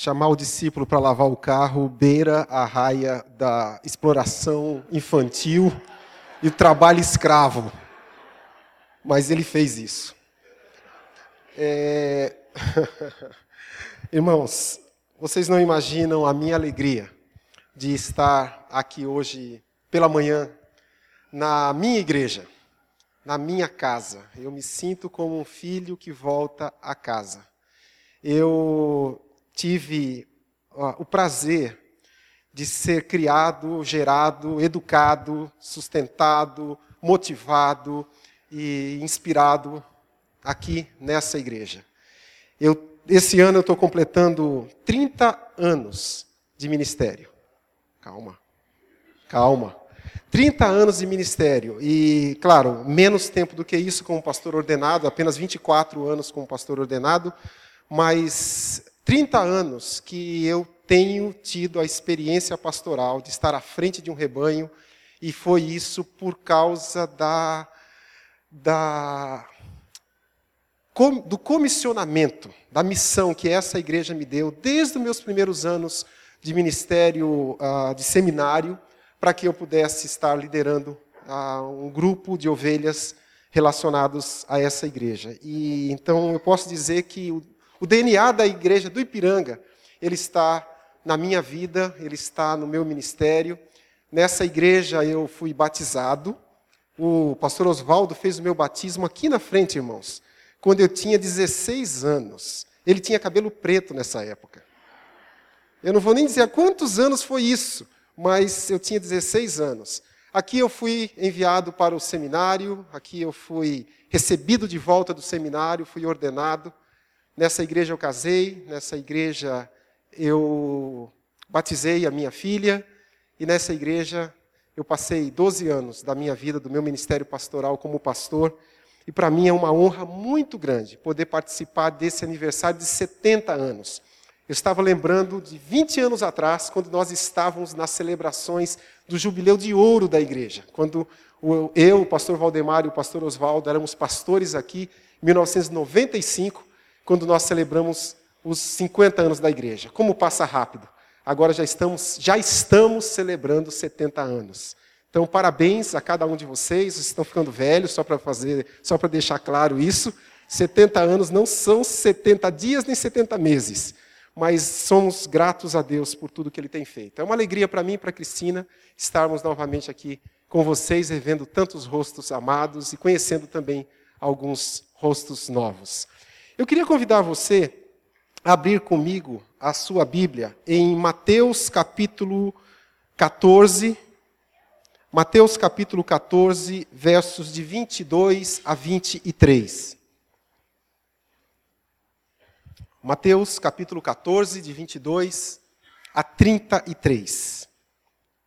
chamar o discípulo para lavar o carro beira a raia da exploração infantil e trabalho escravo. Mas ele fez isso. É... Irmãos, vocês não imaginam a minha alegria de estar aqui hoje pela manhã na minha igreja, na minha casa. Eu me sinto como um filho que volta a casa. Eu tive o prazer de ser criado, gerado, educado, sustentado, motivado e inspirado aqui nessa igreja. Eu, esse ano eu estou completando 30 anos de ministério. Calma, calma. 30 anos de ministério e, claro, menos tempo do que isso como pastor ordenado, apenas 24 anos como pastor ordenado, mas 30 anos que eu tenho tido a experiência pastoral de estar à frente de um rebanho e foi isso por causa da, da do comissionamento, da missão que essa igreja me deu desde os meus primeiros anos de ministério, uh, de seminário, para que eu pudesse estar liderando uh, um grupo de ovelhas relacionados a essa igreja. E então eu posso dizer que o, DNA da igreja do Ipiranga, ele está na minha vida, ele está no meu ministério. Nessa igreja eu fui batizado. O pastor Oswaldo fez o meu batismo aqui na frente, irmãos, quando eu tinha 16 anos. Ele tinha cabelo preto nessa época. Eu não vou nem dizer há quantos anos foi isso, mas eu tinha 16 anos. Aqui eu fui enviado para o seminário, aqui eu fui recebido de volta do seminário, fui ordenado. Nessa igreja eu casei, nessa igreja eu batizei a minha filha, e nessa igreja eu passei 12 anos da minha vida, do meu ministério pastoral como pastor, e para mim é uma honra muito grande poder participar desse aniversário de 70 anos. Eu estava lembrando de 20 anos atrás, quando nós estávamos nas celebrações do jubileu de ouro da igreja. Quando eu, o pastor Valdemar e o pastor Oswaldo éramos pastores aqui, em 1995, quando nós celebramos os 50 anos da igreja. Como passa rápido. Agora já estamos, já estamos celebrando 70 anos. Então, parabéns a cada um de vocês. Vocês estão ficando velhos, só para fazer, só para deixar claro isso. 70 anos não são 70 dias nem 70 meses mas somos gratos a Deus por tudo que Ele tem feito. É uma alegria para mim e para Cristina estarmos novamente aqui com vocês, revendo tantos rostos amados e conhecendo também alguns rostos novos. Eu queria convidar você a abrir comigo a sua Bíblia em Mateus capítulo 14. Mateus capítulo 14, versos de 22 a 23. Mateus capítulo 14, de 22 a 33.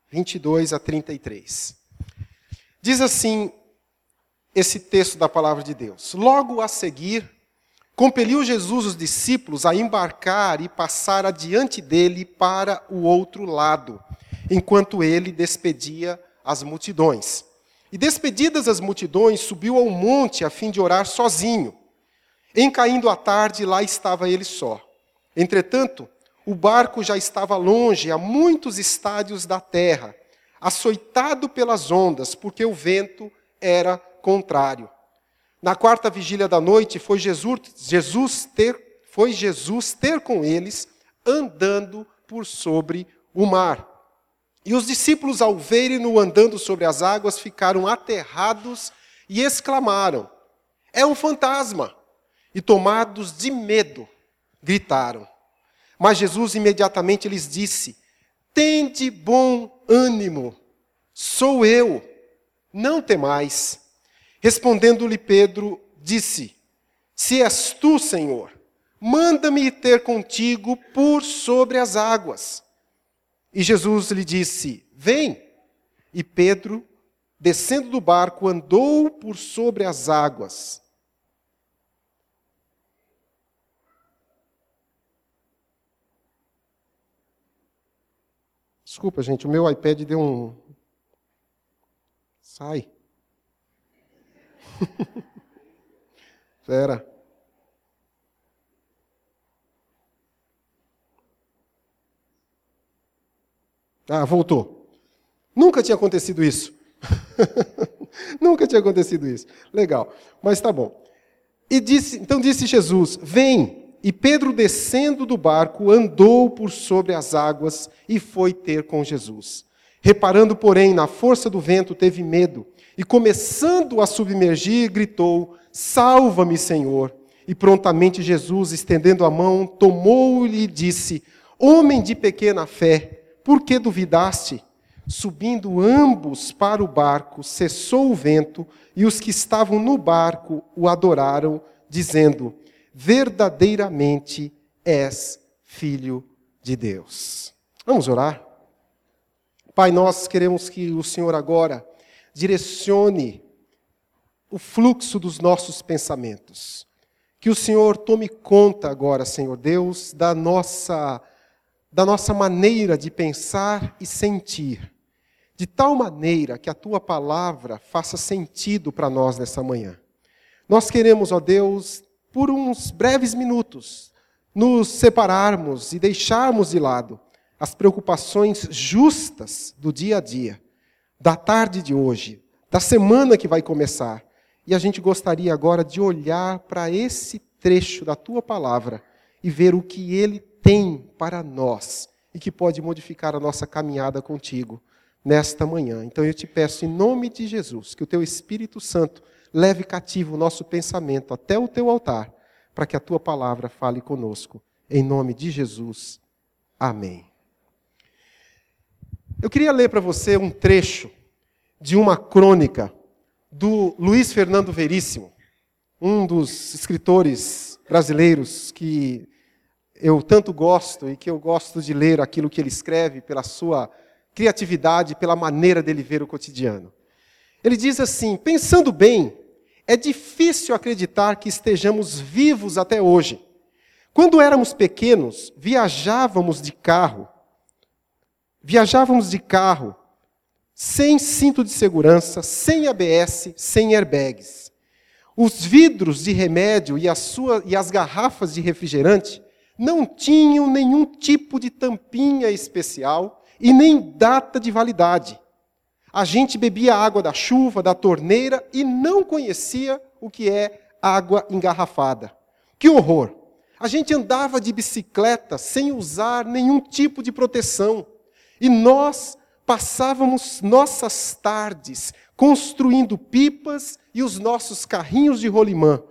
22 a 33. Diz assim esse texto da palavra de Deus: Logo a seguir, compeliu Jesus os discípulos a embarcar e passar adiante dele para o outro lado, enquanto ele despedia as multidões. E despedidas as multidões, subiu ao monte a fim de orar sozinho. Em caindo a tarde, lá estava ele só. Entretanto, o barco já estava longe, a muitos estádios da terra, açoitado pelas ondas, porque o vento era contrário. Na quarta vigília da noite, foi Jesus, Jesus ter, foi Jesus ter com eles, andando por sobre o mar. E os discípulos, ao verem-no andando sobre as águas, ficaram aterrados e exclamaram: É um fantasma! e, tomados de medo, gritaram. Mas Jesus imediatamente lhes disse: Tende bom ânimo, sou eu, não temais. Respondendo-lhe Pedro, disse: Se és tu, Senhor, manda-me ter contigo por sobre as águas. E Jesus lhe disse: Vem. E Pedro, descendo do barco, andou por sobre as águas Desculpa, gente, o meu iPad deu um. Sai. Espera. Ah, voltou. Nunca tinha acontecido isso. Nunca tinha acontecido isso. Legal. Mas tá bom. E disse, então disse Jesus: Vem. E Pedro, descendo do barco, andou por sobre as águas e foi ter com Jesus. Reparando, porém, na força do vento, teve medo e, começando a submergir, gritou: Salva-me, Senhor! E prontamente Jesus, estendendo a mão, tomou-lhe e disse: Homem de pequena fé, por que duvidaste? Subindo ambos para o barco, cessou o vento, e os que estavam no barco o adoraram, dizendo: Verdadeiramente és filho de Deus. Vamos orar? Pai, nós queremos que o Senhor agora direcione o fluxo dos nossos pensamentos. Que o Senhor tome conta agora, Senhor Deus, da nossa da nossa maneira de pensar e sentir, de tal maneira que a tua palavra faça sentido para nós nessa manhã. Nós queremos, ó Deus, por uns breves minutos, nos separarmos e deixarmos de lado as preocupações justas do dia a dia, da tarde de hoje, da semana que vai começar. E a gente gostaria agora de olhar para esse trecho da tua palavra e ver o que ele tem para nós e que pode modificar a nossa caminhada contigo nesta manhã. Então eu te peço, em nome de Jesus, que o teu Espírito Santo leve cativo o nosso pensamento até o teu altar, para que a tua palavra fale conosco. Em nome de Jesus. Amém. Eu queria ler para você um trecho de uma crônica do Luiz Fernando Veríssimo, um dos escritores brasileiros que eu tanto gosto e que eu gosto de ler aquilo que ele escreve pela sua criatividade, pela maneira dele ver o cotidiano. Ele diz assim: pensando bem, é difícil acreditar que estejamos vivos até hoje. Quando éramos pequenos, viajávamos de carro. Viajávamos de carro sem cinto de segurança, sem ABS, sem airbags. Os vidros de remédio e, sua, e as garrafas de refrigerante não tinham nenhum tipo de tampinha especial e nem data de validade. A gente bebia água da chuva, da torneira e não conhecia o que é água engarrafada. Que horror! A gente andava de bicicleta sem usar nenhum tipo de proteção. E nós passávamos nossas tardes construindo pipas e os nossos carrinhos de rolimã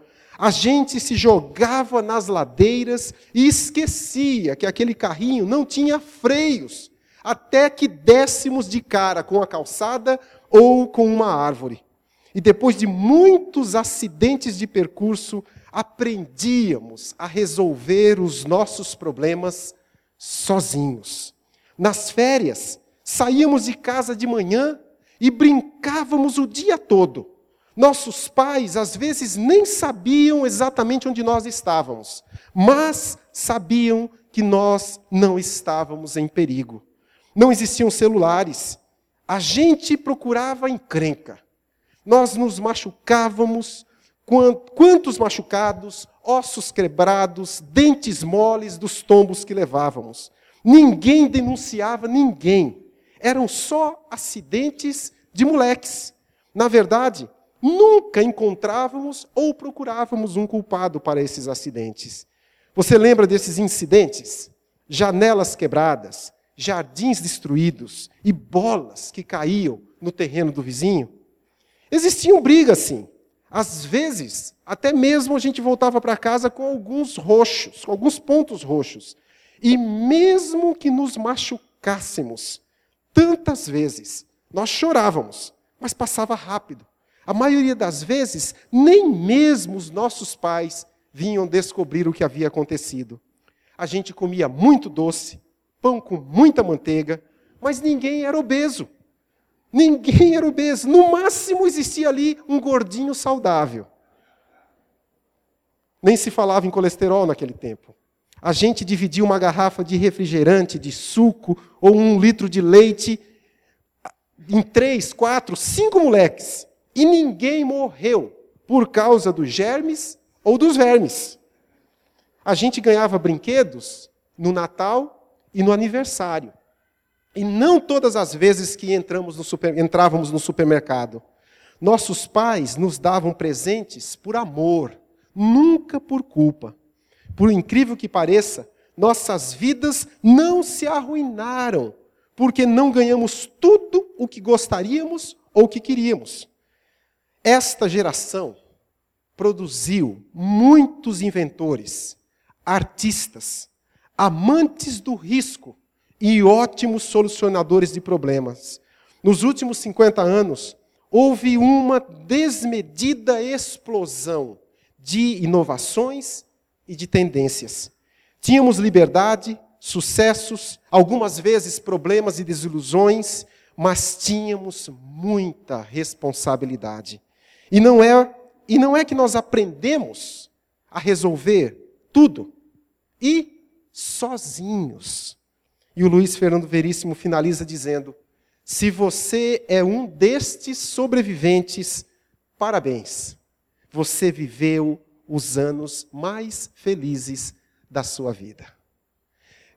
a gente se jogava nas ladeiras e esquecia que aquele carrinho não tinha freios, até que dessemos de cara com a calçada ou com uma árvore. E depois de muitos acidentes de percurso, aprendíamos a resolver os nossos problemas sozinhos. Nas férias, saíamos de casa de manhã e brincávamos o dia todo. Nossos pais, às vezes, nem sabiam exatamente onde nós estávamos, mas sabiam que nós não estávamos em perigo. Não existiam celulares. A gente procurava encrenca. Nós nos machucávamos. Quantos machucados, ossos quebrados, dentes moles dos tombos que levávamos. Ninguém denunciava ninguém. Eram só acidentes de moleques. Na verdade, nunca encontrávamos ou procurávamos um culpado para esses acidentes. Você lembra desses incidentes? Janelas quebradas, jardins destruídos e bolas que caíam no terreno do vizinho? Existiam brigas, sim. Às vezes, até mesmo a gente voltava para casa com alguns roxos, com alguns pontos roxos. E mesmo que nos machucássemos, tantas vezes, nós chorávamos, mas passava rápido. A maioria das vezes, nem mesmo os nossos pais vinham descobrir o que havia acontecido. A gente comia muito doce, pão com muita manteiga, mas ninguém era obeso. Ninguém era obeso. No máximo existia ali um gordinho saudável. Nem se falava em colesterol naquele tempo. A gente dividia uma garrafa de refrigerante, de suco ou um litro de leite em três, quatro, cinco moleques. E ninguém morreu por causa dos germes ou dos vermes. A gente ganhava brinquedos no Natal e no aniversário. E não todas as vezes que entramos no super, entrávamos no supermercado. Nossos pais nos davam presentes por amor, nunca por culpa. Por incrível que pareça, nossas vidas não se arruinaram, porque não ganhamos tudo o que gostaríamos ou que queríamos. Esta geração produziu muitos inventores, artistas, amantes do risco e ótimos solucionadores de problemas. Nos últimos 50 anos, houve uma desmedida explosão de inovações e de tendências. Tínhamos liberdade, sucessos, algumas vezes problemas e desilusões, mas tínhamos muita responsabilidade. E não é, e não é que nós aprendemos a resolver tudo e sozinhos. E o Luiz Fernando Veríssimo finaliza dizendo: Se você é um destes sobreviventes, parabéns. Você viveu os anos mais felizes da sua vida.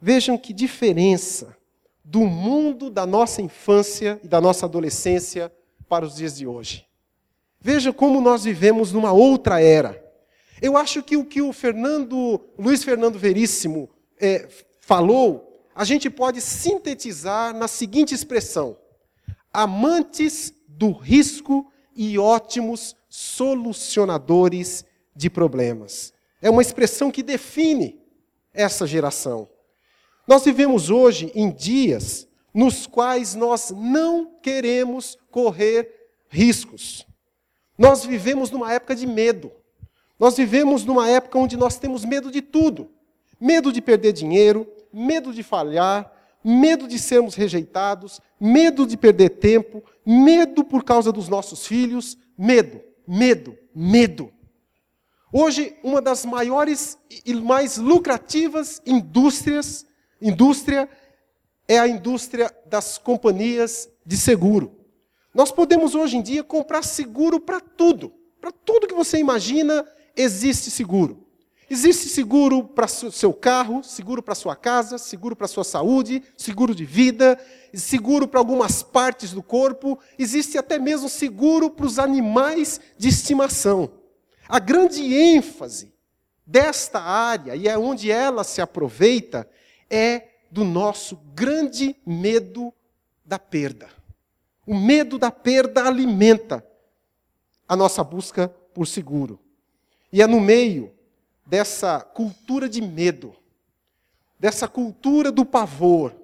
Vejam que diferença do mundo da nossa infância e da nossa adolescência para os dias de hoje. Veja como nós vivemos numa outra era. Eu acho que o que o Fernando, Luiz Fernando Veríssimo é, falou, a gente pode sintetizar na seguinte expressão: amantes do risco e ótimos solucionadores de problemas. É uma expressão que define essa geração. Nós vivemos hoje em dias nos quais nós não queremos correr riscos. Nós vivemos numa época de medo. Nós vivemos numa época onde nós temos medo de tudo: medo de perder dinheiro, medo de falhar, medo de sermos rejeitados, medo de perder tempo, medo por causa dos nossos filhos, medo, medo, medo. Hoje, uma das maiores e mais lucrativas indústrias, indústria é a indústria das companhias de seguro. Nós podemos hoje em dia comprar seguro para tudo. Para tudo que você imagina, existe seguro. Existe seguro para seu carro, seguro para sua casa, seguro para sua saúde, seguro de vida, seguro para algumas partes do corpo, existe até mesmo seguro para os animais de estimação. A grande ênfase desta área, e é onde ela se aproveita, é do nosso grande medo da perda. O medo da perda alimenta a nossa busca por seguro. E é no meio dessa cultura de medo, dessa cultura do pavor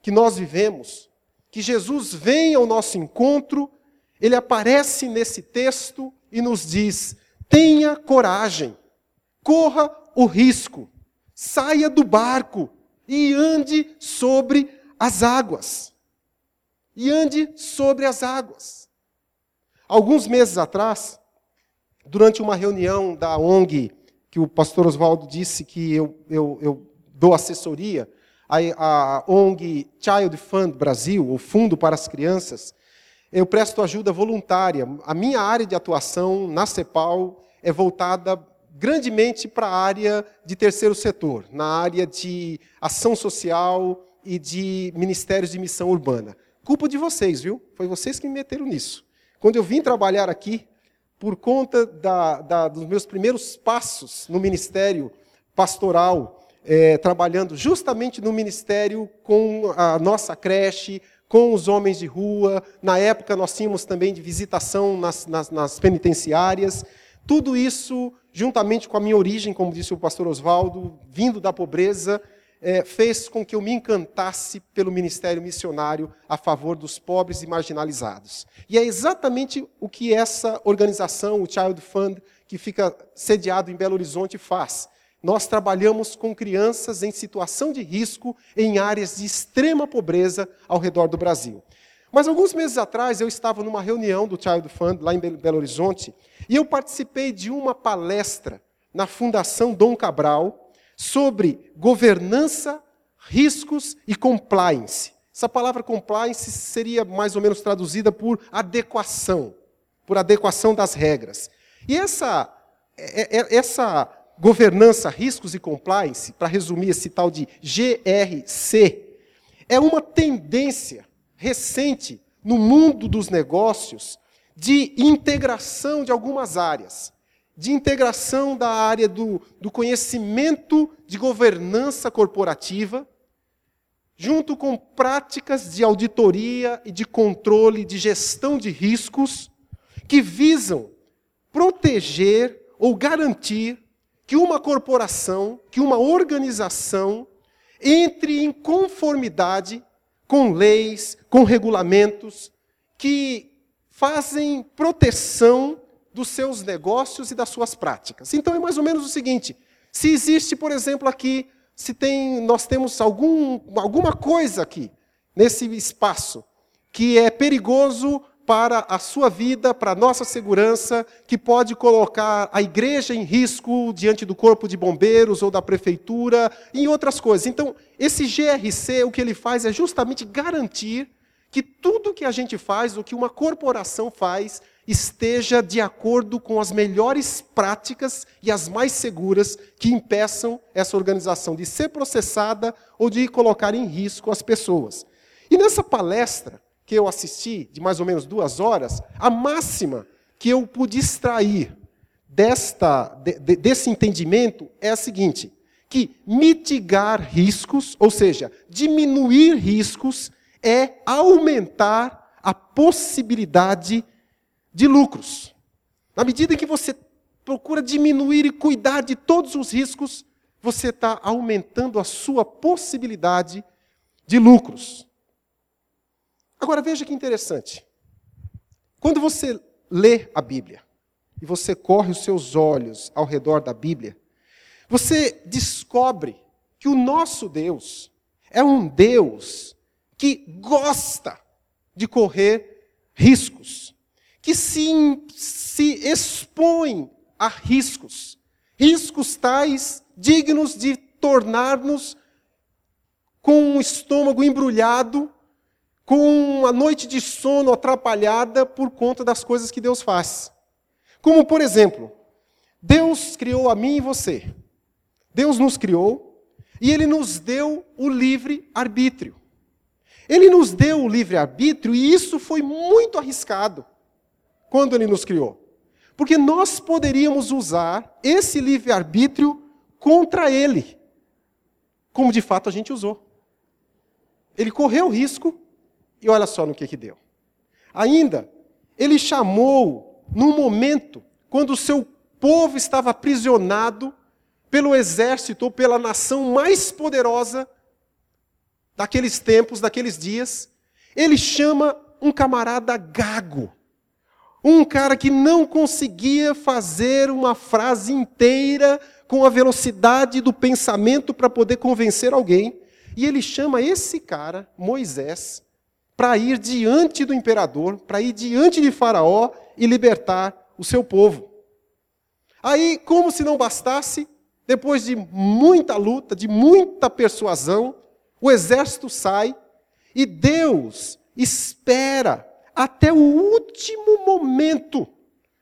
que nós vivemos, que Jesus vem ao nosso encontro, ele aparece nesse texto e nos diz: Tenha coragem, corra o risco, saia do barco e ande sobre as águas. E ande sobre as águas. Alguns meses atrás, durante uma reunião da ONG, que o pastor Oswaldo disse que eu, eu, eu dou assessoria, a, a ONG Child Fund Brasil, o Fundo para as Crianças, eu presto ajuda voluntária. A minha área de atuação na CEPAL é voltada grandemente para a área de terceiro setor, na área de ação social e de ministérios de missão urbana. Culpa de vocês, viu? Foi vocês que me meteram nisso. Quando eu vim trabalhar aqui, por conta da, da, dos meus primeiros passos no ministério pastoral, é, trabalhando justamente no ministério com a nossa creche, com os homens de rua. Na época, nós tínhamos também de visitação nas, nas, nas penitenciárias. Tudo isso, juntamente com a minha origem, como disse o pastor Oswaldo, vindo da pobreza, é, fez com que eu me encantasse pelo ministério missionário a favor dos pobres e marginalizados. E é exatamente o que essa organização, o Child Fund, que fica sediado em Belo Horizonte, faz. Nós trabalhamos com crianças em situação de risco em áreas de extrema pobreza ao redor do Brasil. Mas alguns meses atrás eu estava numa reunião do Child Fund lá em Belo Horizonte e eu participei de uma palestra na Fundação Dom Cabral sobre governança, riscos e compliance. Essa palavra compliance seria mais ou menos traduzida por adequação, por adequação das regras. E essa, é, é, essa governança, riscos e compliance, para resumir esse tal de GRC, é uma tendência recente no mundo dos negócios de integração de algumas áreas. De integração da área do, do conhecimento de governança corporativa, junto com práticas de auditoria e de controle de gestão de riscos, que visam proteger ou garantir que uma corporação, que uma organização entre em conformidade com leis, com regulamentos que fazem proteção dos seus negócios e das suas práticas. Então é mais ou menos o seguinte: se existe, por exemplo, aqui, se tem, nós temos algum, alguma coisa aqui nesse espaço que é perigoso para a sua vida, para a nossa segurança, que pode colocar a igreja em risco diante do corpo de bombeiros ou da prefeitura em outras coisas. Então, esse GRC, o que ele faz é justamente garantir que tudo que a gente faz, o que uma corporação faz, esteja de acordo com as melhores práticas e as mais seguras que impeçam essa organização de ser processada ou de colocar em risco as pessoas. E nessa palestra, que eu assisti, de mais ou menos duas horas, a máxima que eu pude extrair desta, de, de, desse entendimento é a seguinte: que mitigar riscos, ou seja, diminuir riscos, é aumentar a possibilidade de lucros. Na medida em que você procura diminuir e cuidar de todos os riscos, você está aumentando a sua possibilidade de lucros. Agora veja que interessante. Quando você lê a Bíblia e você corre os seus olhos ao redor da Bíblia, você descobre que o nosso Deus é um Deus que gosta de correr riscos, que se, se expõe a riscos, riscos tais dignos de tornar-nos com o estômago embrulhado com uma noite de sono atrapalhada por conta das coisas que Deus faz. Como, por exemplo, Deus criou a mim e você. Deus nos criou e Ele nos deu o livre arbítrio. Ele nos deu o livre arbítrio e isso foi muito arriscado quando Ele nos criou. Porque nós poderíamos usar esse livre arbítrio contra Ele, como de fato a gente usou. Ele correu o risco e olha só no que, que deu. Ainda, ele chamou num momento quando o seu povo estava aprisionado pelo exército ou pela nação mais poderosa daqueles tempos, daqueles dias, ele chama um camarada gago. Um cara que não conseguia fazer uma frase inteira com a velocidade do pensamento para poder convencer alguém. E ele chama esse cara, Moisés, para ir diante do imperador, para ir diante de Faraó e libertar o seu povo. Aí, como se não bastasse, depois de muita luta, de muita persuasão, o exército sai e Deus espera até o último momento,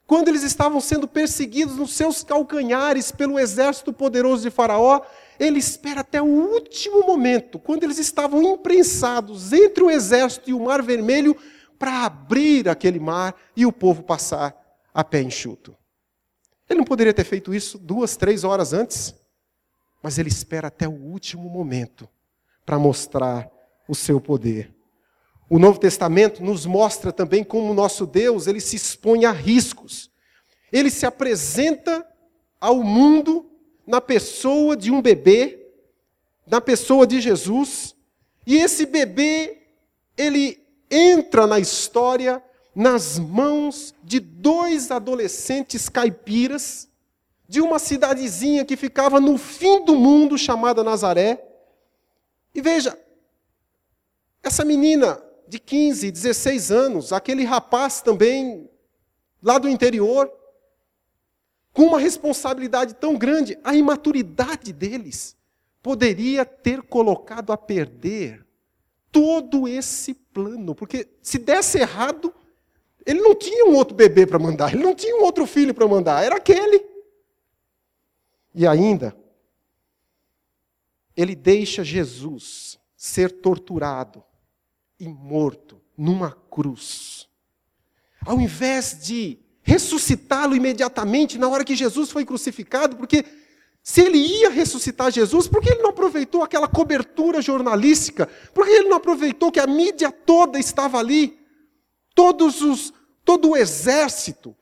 quando eles estavam sendo perseguidos nos seus calcanhares pelo exército poderoso de Faraó, ele espera até o último momento, quando eles estavam imprensados entre o exército e o mar vermelho, para abrir aquele mar e o povo passar a pé enxuto. Ele não poderia ter feito isso duas, três horas antes, mas ele espera até o último momento para mostrar o seu poder. O Novo Testamento nos mostra também como o nosso Deus ele se expõe a riscos. Ele se apresenta ao mundo na pessoa de um bebê, na pessoa de Jesus, e esse bebê, ele entra na história nas mãos de dois adolescentes caipiras, de uma cidadezinha que ficava no fim do mundo, chamada Nazaré. E veja, essa menina de 15, 16 anos, aquele rapaz também, lá do interior, com uma responsabilidade tão grande, a imaturidade deles poderia ter colocado a perder todo esse plano. Porque se desse errado, ele não tinha um outro bebê para mandar, ele não tinha um outro filho para mandar, era aquele. E ainda, ele deixa Jesus ser torturado e morto numa cruz. Ao invés de ressuscitá-lo imediatamente na hora que Jesus foi crucificado, porque se ele ia ressuscitar Jesus, por que ele não aproveitou aquela cobertura jornalística? Por que ele não aproveitou que a mídia toda estava ali? Todos os, todo o exército,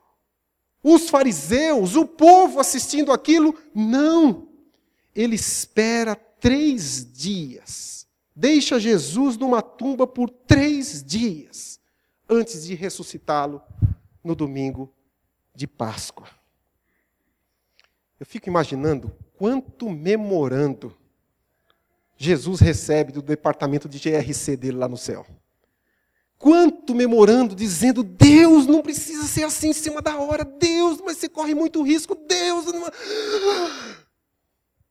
os fariseus, o povo assistindo aquilo? Não. Ele espera três dias. Deixa Jesus numa tumba por três dias antes de ressuscitá-lo no domingo de Páscoa. Eu fico imaginando quanto memorando Jesus recebe do departamento de GRC dele lá no céu. Quanto memorando, dizendo: Deus, não precisa ser assim em cima da hora. Deus, mas você corre muito risco. Deus. Não...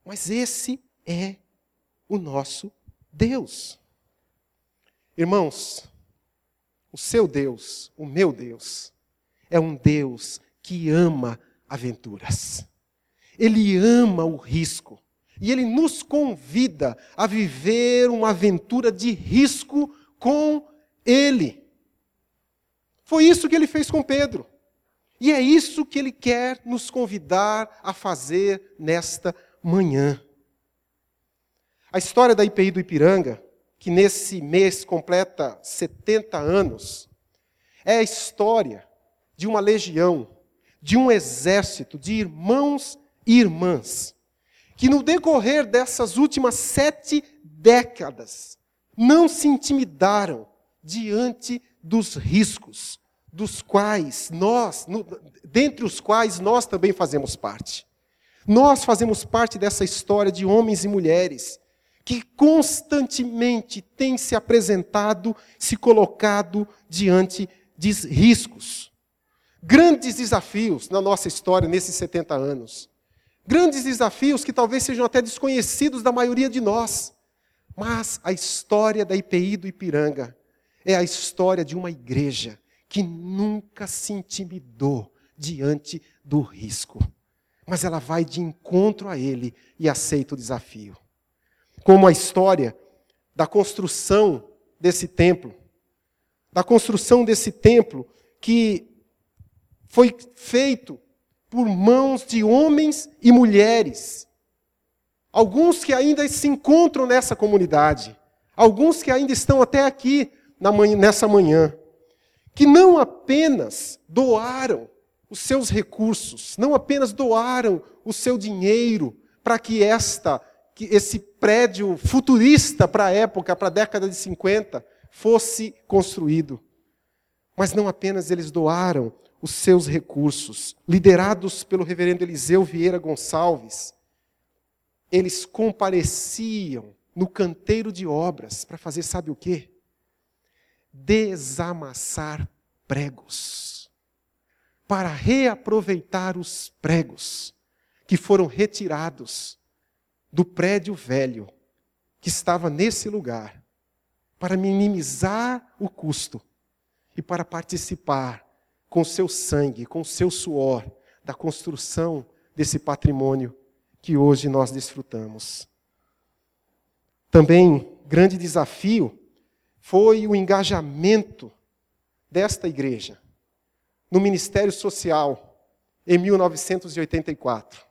Mas esse é o nosso Deus. Irmãos, o seu Deus, o meu Deus, é um Deus que ama aventuras. Ele ama o risco. E ele nos convida a viver uma aventura de risco com ele. Foi isso que ele fez com Pedro. E é isso que ele quer nos convidar a fazer nesta manhã. A história da IPI do Ipiranga, que nesse mês completa 70 anos, é a história de uma legião, de um exército de irmãos irmãs, que no decorrer dessas últimas sete décadas não se intimidaram diante dos riscos, dos quais nós, no, dentre os quais nós também fazemos parte. Nós fazemos parte dessa história de homens e mulheres que constantemente têm se apresentado, se colocado diante de riscos. Grandes desafios na nossa história nesses 70 anos. Grandes desafios que talvez sejam até desconhecidos da maioria de nós. Mas a história da IPI do Ipiranga é a história de uma igreja que nunca se intimidou diante do risco. Mas ela vai de encontro a ele e aceita o desafio. Como a história da construção desse templo, da construção desse templo que foi feito por mãos de homens e mulheres. Alguns que ainda se encontram nessa comunidade, alguns que ainda estão até aqui manhã, nessa manhã, que não apenas doaram os seus recursos, não apenas doaram o seu dinheiro para que esta que esse prédio futurista para a época, para a década de 50, fosse construído. Mas não apenas eles doaram os seus recursos, liderados pelo reverendo Eliseu Vieira Gonçalves, eles compareciam no canteiro de obras para fazer, sabe o quê? Desamassar pregos. Para reaproveitar os pregos que foram retirados do prédio velho que estava nesse lugar, para minimizar o custo e para participar com seu sangue, com seu suor, da construção desse patrimônio que hoje nós desfrutamos. Também, grande desafio foi o engajamento desta igreja no ministério social em 1984.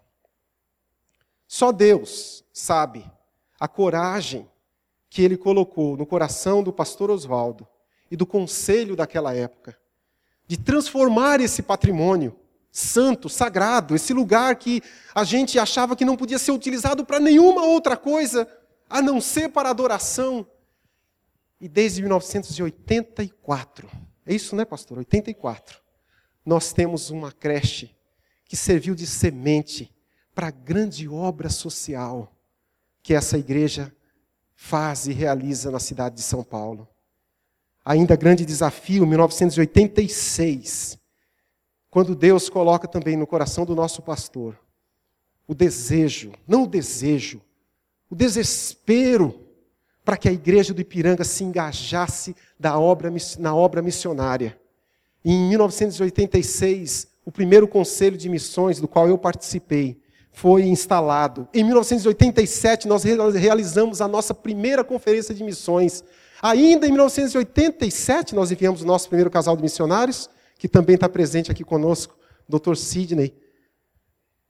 Só Deus sabe a coragem que ele colocou no coração do pastor Oswaldo e do conselho daquela época de transformar esse patrimônio santo, sagrado, esse lugar que a gente achava que não podia ser utilizado para nenhuma outra coisa a não ser para adoração. E desde 1984, é isso, né, pastor? 84. Nós temos uma creche que serviu de semente para a grande obra social que essa igreja faz e realiza na cidade de São Paulo ainda grande desafio, 1986, quando Deus coloca também no coração do nosso pastor o desejo, não o desejo, o desespero para que a igreja do Ipiranga se engajasse obra, na obra missionária. E em 1986, o primeiro conselho de missões do qual eu participei foi instalado. Em 1987, nós realizamos a nossa primeira conferência de missões. Ainda em 1987, nós enviamos o nosso primeiro casal de missionários, que também está presente aqui conosco, Dr. Sidney.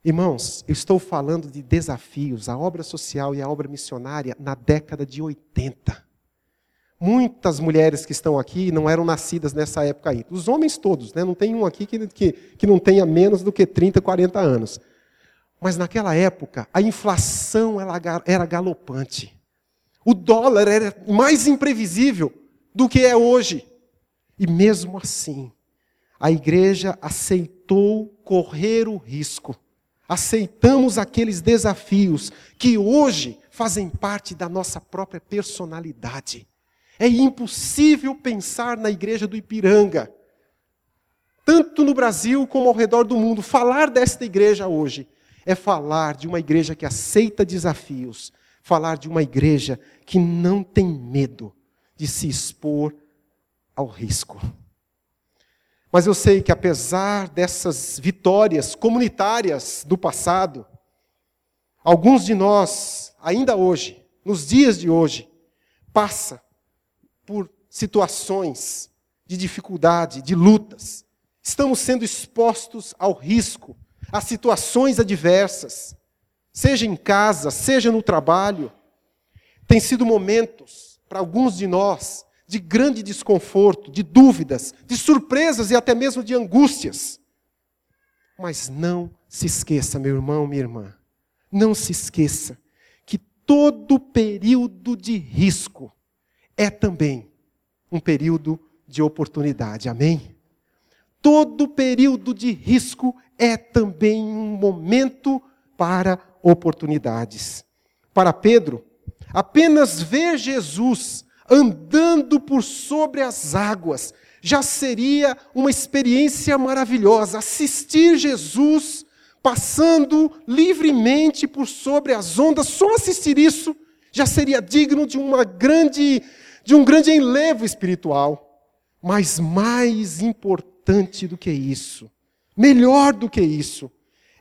Irmãos, eu estou falando de desafios, a obra social e a obra missionária na década de 80. Muitas mulheres que estão aqui não eram nascidas nessa época aí. Os homens todos, né? não tem um aqui que, que, que não tenha menos do que 30, 40 anos. Mas naquela época, a inflação era galopante. O dólar era mais imprevisível do que é hoje. E mesmo assim, a igreja aceitou correr o risco aceitamos aqueles desafios que hoje fazem parte da nossa própria personalidade. É impossível pensar na igreja do Ipiranga, tanto no Brasil como ao redor do mundo. Falar desta igreja hoje é falar de uma igreja que aceita desafios, falar de uma igreja que não tem medo de se expor ao risco. Mas eu sei que apesar dessas vitórias comunitárias do passado, alguns de nós, ainda hoje, nos dias de hoje, passa por situações de dificuldade, de lutas. Estamos sendo expostos ao risco, a situações adversas, seja em casa, seja no trabalho. Tem sido momentos, para alguns de nós, de grande desconforto, de dúvidas, de surpresas e até mesmo de angústias. Mas não se esqueça, meu irmão, minha irmã, não se esqueça que todo período de risco é também um período de oportunidade. Amém? Todo período de risco é também um momento para oportunidades. Para Pedro, apenas ver Jesus andando por sobre as águas. Já seria uma experiência maravilhosa assistir Jesus passando livremente por sobre as ondas. Só assistir isso já seria digno de uma grande de um grande enlevo espiritual. Mas mais importante do que isso, melhor do que isso,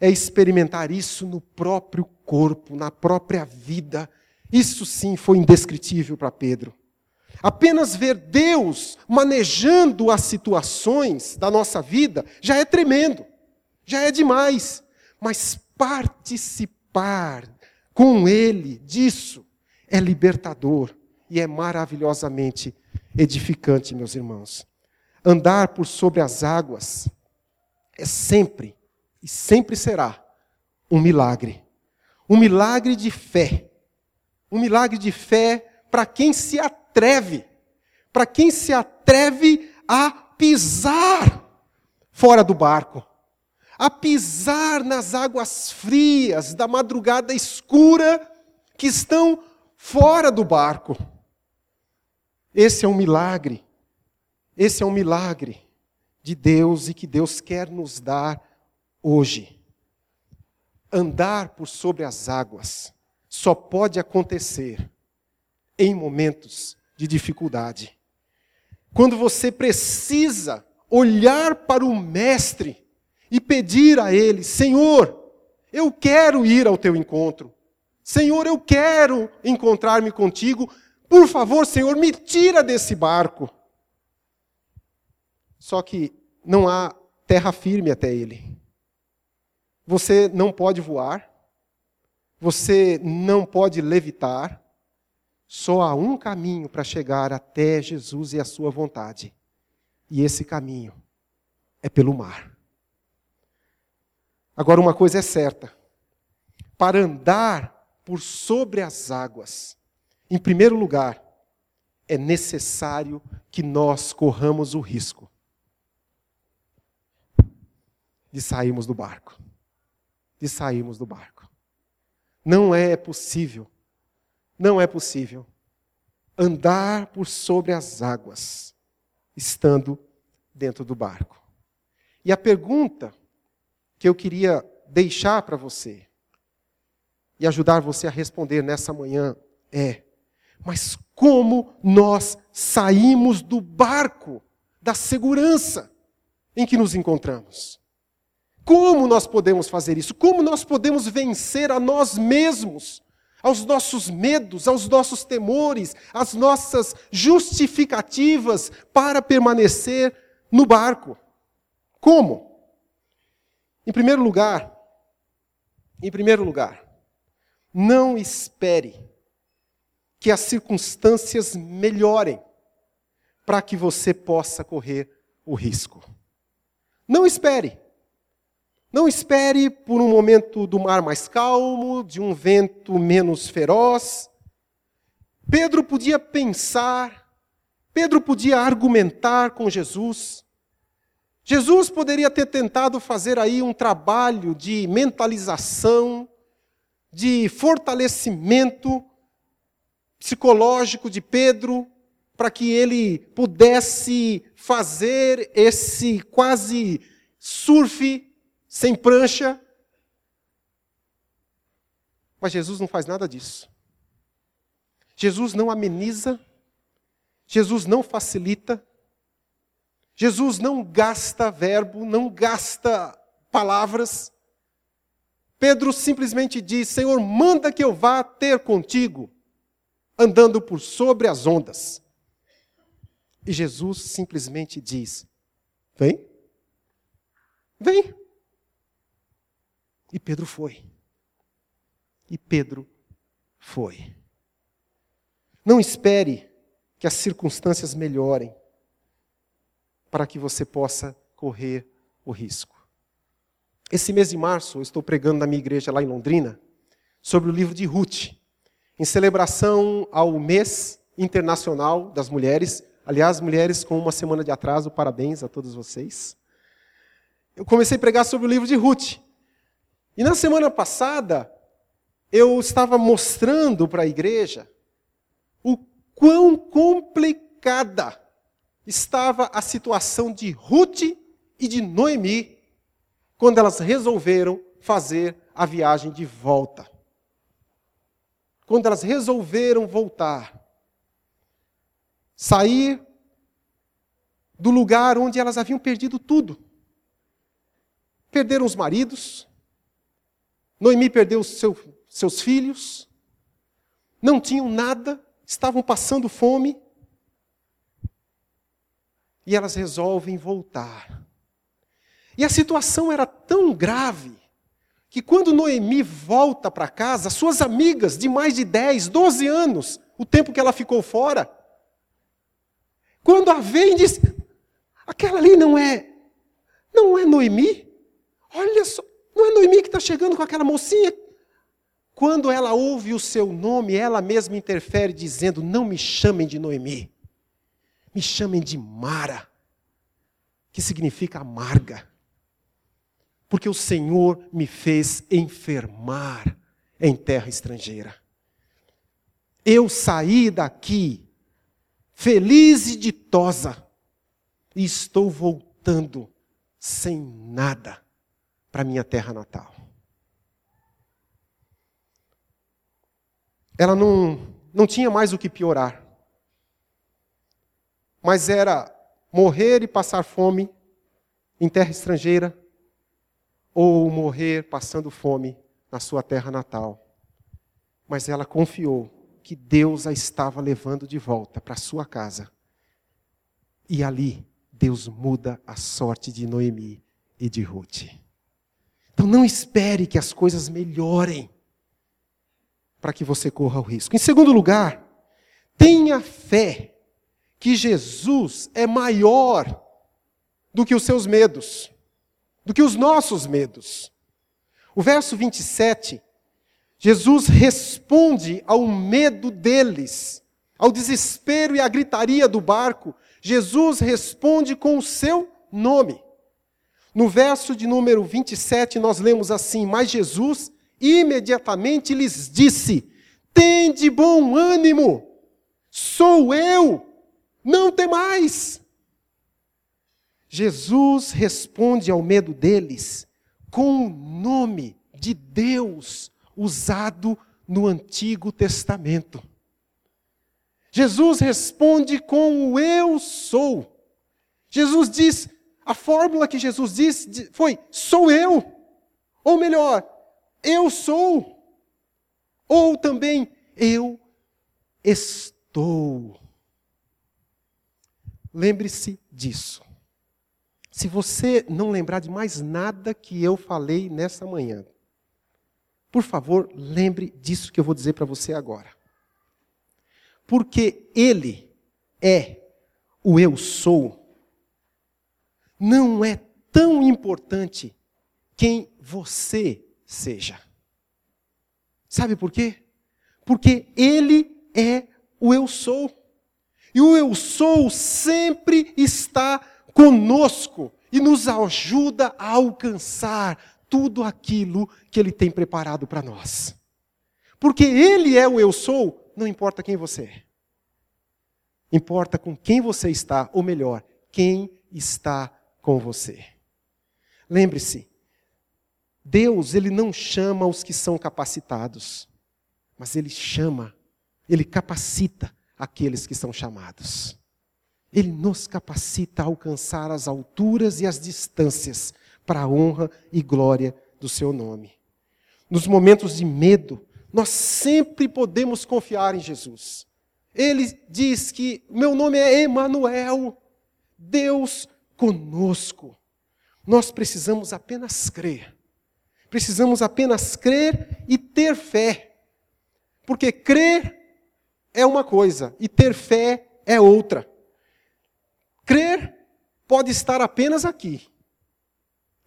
é experimentar isso no próprio corpo, na própria vida. Isso sim foi indescritível para Pedro. Apenas ver Deus manejando as situações da nossa vida já é tremendo, já é demais. Mas participar com Ele disso é libertador e é maravilhosamente edificante, meus irmãos. Andar por sobre as águas é sempre e sempre será um milagre. Um milagre de fé. Um milagre de fé para quem se atreve, para quem se atreve a pisar fora do barco, a pisar nas águas frias da madrugada escura que estão fora do barco. Esse é um milagre. Esse é um milagre de Deus e que Deus quer nos dar hoje. Andar por sobre as águas só pode acontecer em momentos de dificuldade. Quando você precisa olhar para o Mestre e pedir a Ele: Senhor, eu quero ir ao teu encontro. Senhor, eu quero encontrar-me contigo. Por favor, Senhor, me tira desse barco. Só que não há terra firme até ele. Você não pode voar, você não pode levitar, só há um caminho para chegar até Jesus e a sua vontade. E esse caminho é pelo mar. Agora, uma coisa é certa: para andar por sobre as águas, em primeiro lugar, é necessário que nós corramos o risco de sairmos do barco. De sairmos do barco. Não é possível não é possível andar por sobre as águas estando dentro do barco. E a pergunta que eu queria deixar para você e ajudar você a responder nessa manhã é: mas como nós saímos do barco da segurança em que nos encontramos? Como nós podemos fazer isso? Como nós podemos vencer a nós mesmos, aos nossos medos, aos nossos temores, às nossas justificativas para permanecer no barco? Como? Em primeiro lugar, em primeiro lugar, não espere que as circunstâncias melhorem para que você possa correr o risco. Não espere. Não espere por um momento do mar mais calmo, de um vento menos feroz. Pedro podia pensar, Pedro podia argumentar com Jesus. Jesus poderia ter tentado fazer aí um trabalho de mentalização, de fortalecimento psicológico de Pedro, para que ele pudesse fazer esse quase surf sem prancha. Mas Jesus não faz nada disso. Jesus não ameniza, Jesus não facilita, Jesus não gasta verbo, não gasta palavras. Pedro simplesmente diz: Senhor, manda que eu vá ter contigo, andando por sobre as ondas. E Jesus simplesmente diz: Vem, vem. E Pedro foi. E Pedro foi. Não espere que as circunstâncias melhorem para que você possa correr o risco. Esse mês de março, eu estou pregando na minha igreja lá em Londrina sobre o livro de Ruth, em celebração ao mês internacional das mulheres. Aliás, mulheres com uma semana de atraso, parabéns a todos vocês. Eu comecei a pregar sobre o livro de Ruth. E na semana passada, eu estava mostrando para a igreja o quão complicada estava a situação de Ruth e de Noemi quando elas resolveram fazer a viagem de volta. Quando elas resolveram voltar, sair do lugar onde elas haviam perdido tudo. Perderam os maridos, Noemi perdeu seu, seus filhos, não tinham nada, estavam passando fome, e elas resolvem voltar. E a situação era tão grave que quando Noemi volta para casa, suas amigas de mais de 10, 12 anos, o tempo que ela ficou fora, quando a vem diz: aquela ali não é, não é Noemi? Olha só, não é Noemi que está chegando com aquela mocinha? Quando ela ouve o seu nome, ela mesma interfere, dizendo: Não me chamem de Noemi, me chamem de Mara, que significa amarga, porque o Senhor me fez enfermar em terra estrangeira. Eu saí daqui feliz e ditosa, e estou voltando sem nada para minha terra natal. Ela não, não tinha mais o que piorar. Mas era morrer e passar fome em terra estrangeira, ou morrer passando fome na sua terra natal. Mas ela confiou que Deus a estava levando de volta para sua casa. E ali Deus muda a sorte de Noemi e de Ruth. Então não espere que as coisas melhorem para que você corra o risco. Em segundo lugar, tenha fé que Jesus é maior do que os seus medos, do que os nossos medos. O verso 27, Jesus responde ao medo deles, ao desespero e à gritaria do barco. Jesus responde com o seu nome. No verso de número 27, nós lemos assim: Mas Jesus imediatamente lhes disse: Tende bom ânimo, sou eu, não temais. Jesus responde ao medo deles com o nome de Deus usado no Antigo Testamento. Jesus responde com o eu sou. Jesus diz: A fórmula que Jesus disse foi: sou eu. Ou melhor, eu sou. Ou também, eu estou. Lembre-se disso. Se você não lembrar de mais nada que eu falei nessa manhã, por favor, lembre disso que eu vou dizer para você agora. Porque Ele é o eu sou. Não é tão importante quem você seja. Sabe por quê? Porque Ele é o eu sou. E o eu sou sempre está conosco e nos ajuda a alcançar tudo aquilo que Ele tem preparado para nós. Porque Ele é o eu sou, não importa quem você é. Importa com quem você está, ou melhor, quem está com você. Lembre-se, Deus, Ele não chama os que são capacitados, mas Ele chama, Ele capacita aqueles que são chamados. Ele nos capacita a alcançar as alturas e as distâncias para a honra e glória do seu nome. Nos momentos de medo, nós sempre podemos confiar em Jesus. Ele diz que meu nome é Emanuel, Deus conosco. Nós precisamos apenas crer. Precisamos apenas crer e ter fé. Porque crer é uma coisa e ter fé é outra. Crer pode estar apenas aqui.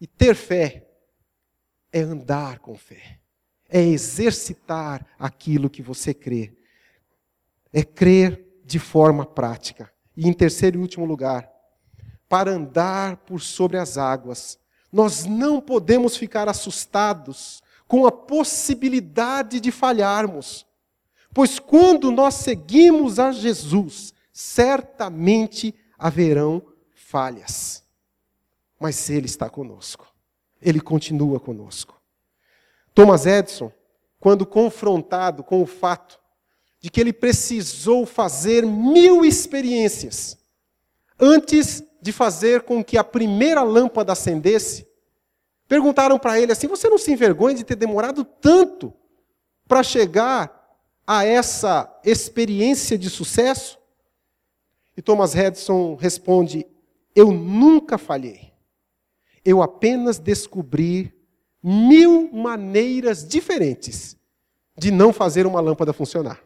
E ter fé é andar com fé. É exercitar aquilo que você crê. É crer de forma prática. E em terceiro e último lugar, para andar por sobre as águas, nós não podemos ficar assustados com a possibilidade de falharmos. Pois quando nós seguimos a Jesus, certamente haverão falhas. Mas Ele está conosco. Ele continua conosco. Thomas Edison, quando confrontado com o fato de que ele precisou fazer mil experiências antes de fazer com que a primeira lâmpada acendesse, perguntaram para ele assim: Você não se envergonha de ter demorado tanto para chegar a essa experiência de sucesso? E Thomas Edison responde: Eu nunca falhei. Eu apenas descobri mil maneiras diferentes de não fazer uma lâmpada funcionar.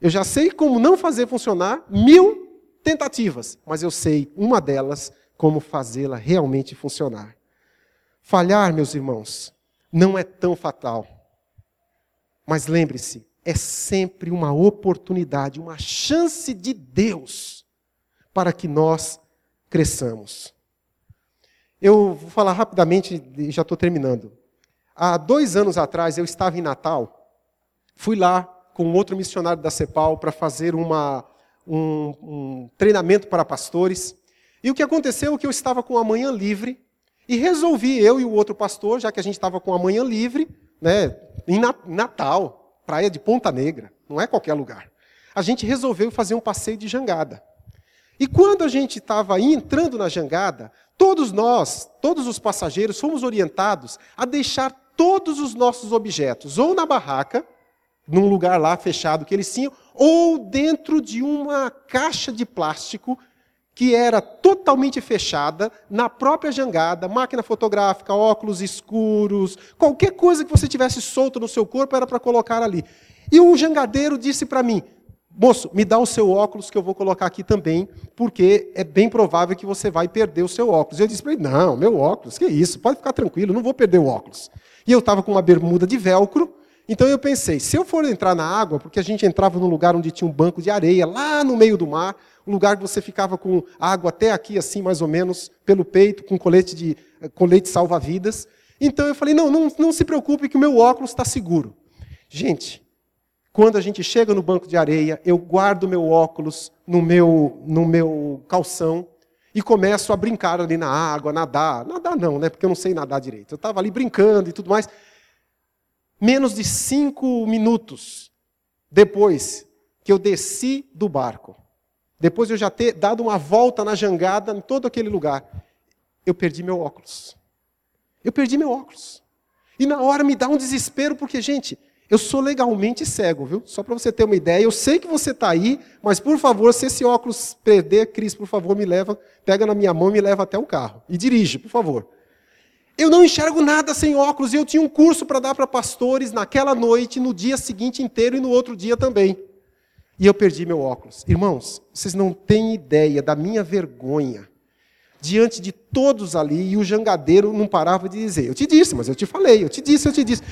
Eu já sei como não fazer funcionar mil tentativas, mas eu sei uma delas como fazê-la realmente funcionar. Falhar, meus irmãos, não é tão fatal. Mas lembre-se, é sempre uma oportunidade, uma chance de Deus para que nós cresçamos. Eu vou falar rapidamente e já estou terminando. Há dois anos atrás, eu estava em Natal, fui lá com outro missionário da CEPAL para fazer uma, um, um treinamento para pastores. E o que aconteceu é que eu estava com a manhã livre e resolvi, eu e o outro pastor, já que a gente estava com a manhã livre, né, em Natal, praia de Ponta Negra, não é qualquer lugar. A gente resolveu fazer um passeio de jangada. E quando a gente estava entrando na jangada, todos nós, todos os passageiros, fomos orientados a deixar todos os nossos objetos ou na barraca, num lugar lá fechado que eles tinham, ou dentro de uma caixa de plástico que era totalmente fechada na própria jangada, máquina fotográfica, óculos escuros, qualquer coisa que você tivesse solto no seu corpo era para colocar ali. E o jangadeiro disse para mim: Moço, me dá o seu óculos que eu vou colocar aqui também, porque é bem provável que você vai perder o seu óculos. Eu disse para ele: Não, meu óculos, que isso, pode ficar tranquilo, não vou perder o óculos. E eu estava com uma bermuda de velcro, então eu pensei: se eu for entrar na água, porque a gente entrava num lugar onde tinha um banco de areia, lá no meio do mar, um lugar que você ficava com água até aqui, assim, mais ou menos, pelo peito, com colete de eh, colete salva-vidas. Então eu falei: não, não, não se preocupe que o meu óculos está seguro. Gente, quando a gente chega no banco de areia, eu guardo meu óculos no meu, no meu calção e começo a brincar ali na água, nadar. Nadar não, né? Porque eu não sei nadar direito. Eu estava ali brincando e tudo mais. Menos de cinco minutos depois que eu desci do barco, depois de eu já ter dado uma volta na jangada em todo aquele lugar, eu perdi meu óculos. Eu perdi meu óculos. E na hora me dá um desespero, porque, gente, eu sou legalmente cego, viu? Só para você ter uma ideia. Eu sei que você está aí, mas por favor, se esse óculos perder, Cris, por favor, me leva, pega na minha mão e me leva até o carro. E dirige, por favor. Eu não enxergo nada sem óculos e eu tinha um curso para dar para pastores naquela noite, no dia seguinte inteiro e no outro dia também. E eu perdi meu óculos. Irmãos, vocês não têm ideia da minha vergonha diante de todos ali e o jangadeiro não parava de dizer: Eu te disse, mas eu te falei, eu te disse, eu te disse.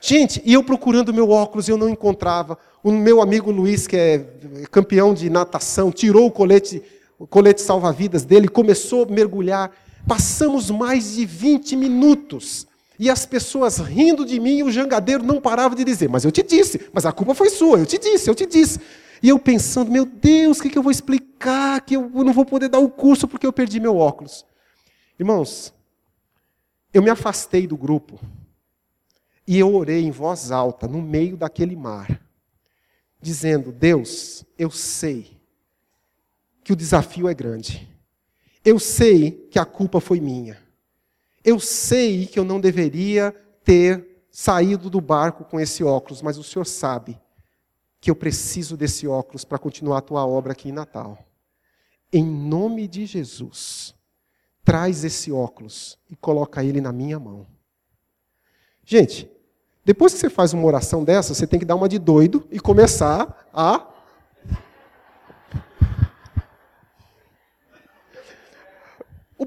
Gente, e eu procurando meu óculos, eu não encontrava. O meu amigo Luiz, que é campeão de natação, tirou o colete, o colete salva-vidas dele, começou a mergulhar. Passamos mais de 20 minutos. E as pessoas rindo de mim, e o jangadeiro não parava de dizer: Mas eu te disse, mas a culpa foi sua, eu te disse, eu te disse. E eu pensando: Meu Deus, o que, que eu vou explicar? Que eu não vou poder dar o curso porque eu perdi meu óculos. Irmãos, eu me afastei do grupo e eu orei em voz alta, no meio daquele mar, dizendo: Deus, eu sei que o desafio é grande. Eu sei que a culpa foi minha. Eu sei que eu não deveria ter saído do barco com esse óculos, mas o Senhor sabe que eu preciso desse óculos para continuar a tua obra aqui em Natal. Em nome de Jesus, traz esse óculos e coloca ele na minha mão. Gente, depois que você faz uma oração dessa, você tem que dar uma de doido e começar a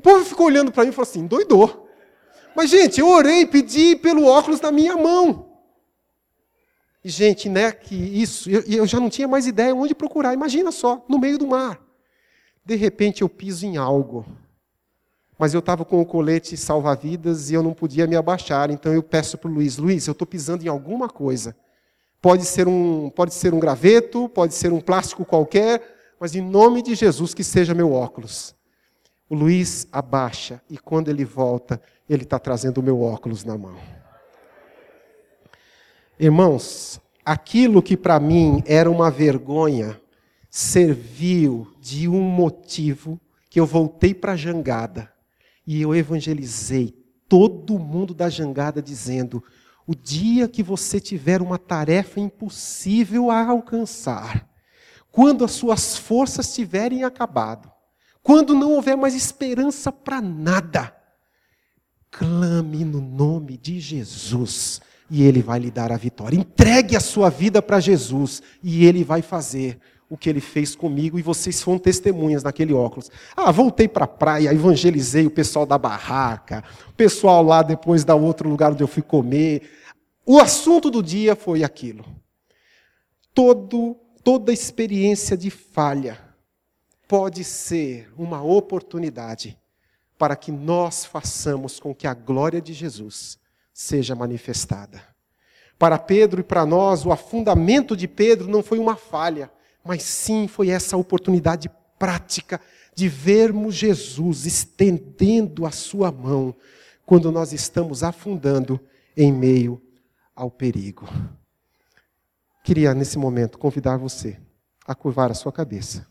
povo ficou olhando para mim e falou assim: doidou. Mas, gente, eu orei, pedi pelo óculos na minha mão. E, gente, né, que isso, eu, eu já não tinha mais ideia onde procurar. Imagina só, no meio do mar. De repente eu piso em algo. Mas eu estava com o colete salva-vidas e eu não podia me abaixar. Então eu peço para o Luiz: Luiz, eu estou pisando em alguma coisa. Pode ser, um, pode ser um graveto, pode ser um plástico qualquer, mas em nome de Jesus que seja meu óculos. O Luiz abaixa e quando ele volta, ele está trazendo o meu óculos na mão. Irmãos, aquilo que para mim era uma vergonha serviu de um motivo que eu voltei para a jangada e eu evangelizei todo mundo da jangada dizendo: o dia que você tiver uma tarefa impossível a alcançar, quando as suas forças tiverem acabado, quando não houver mais esperança para nada, clame no nome de Jesus e Ele vai lhe dar a vitória. Entregue a sua vida para Jesus e Ele vai fazer o que Ele fez comigo e vocês foram testemunhas naquele óculos. Ah, voltei para a praia, evangelizei o pessoal da barraca, o pessoal lá depois da outro lugar onde eu fui comer. O assunto do dia foi aquilo. Todo, toda experiência de falha pode ser uma oportunidade para que nós façamos com que a glória de Jesus seja manifestada. Para Pedro e para nós, o afundamento de Pedro não foi uma falha, mas sim foi essa oportunidade prática de vermos Jesus estendendo a sua mão quando nós estamos afundando em meio ao perigo. Queria, nesse momento, convidar você a curvar a sua cabeça.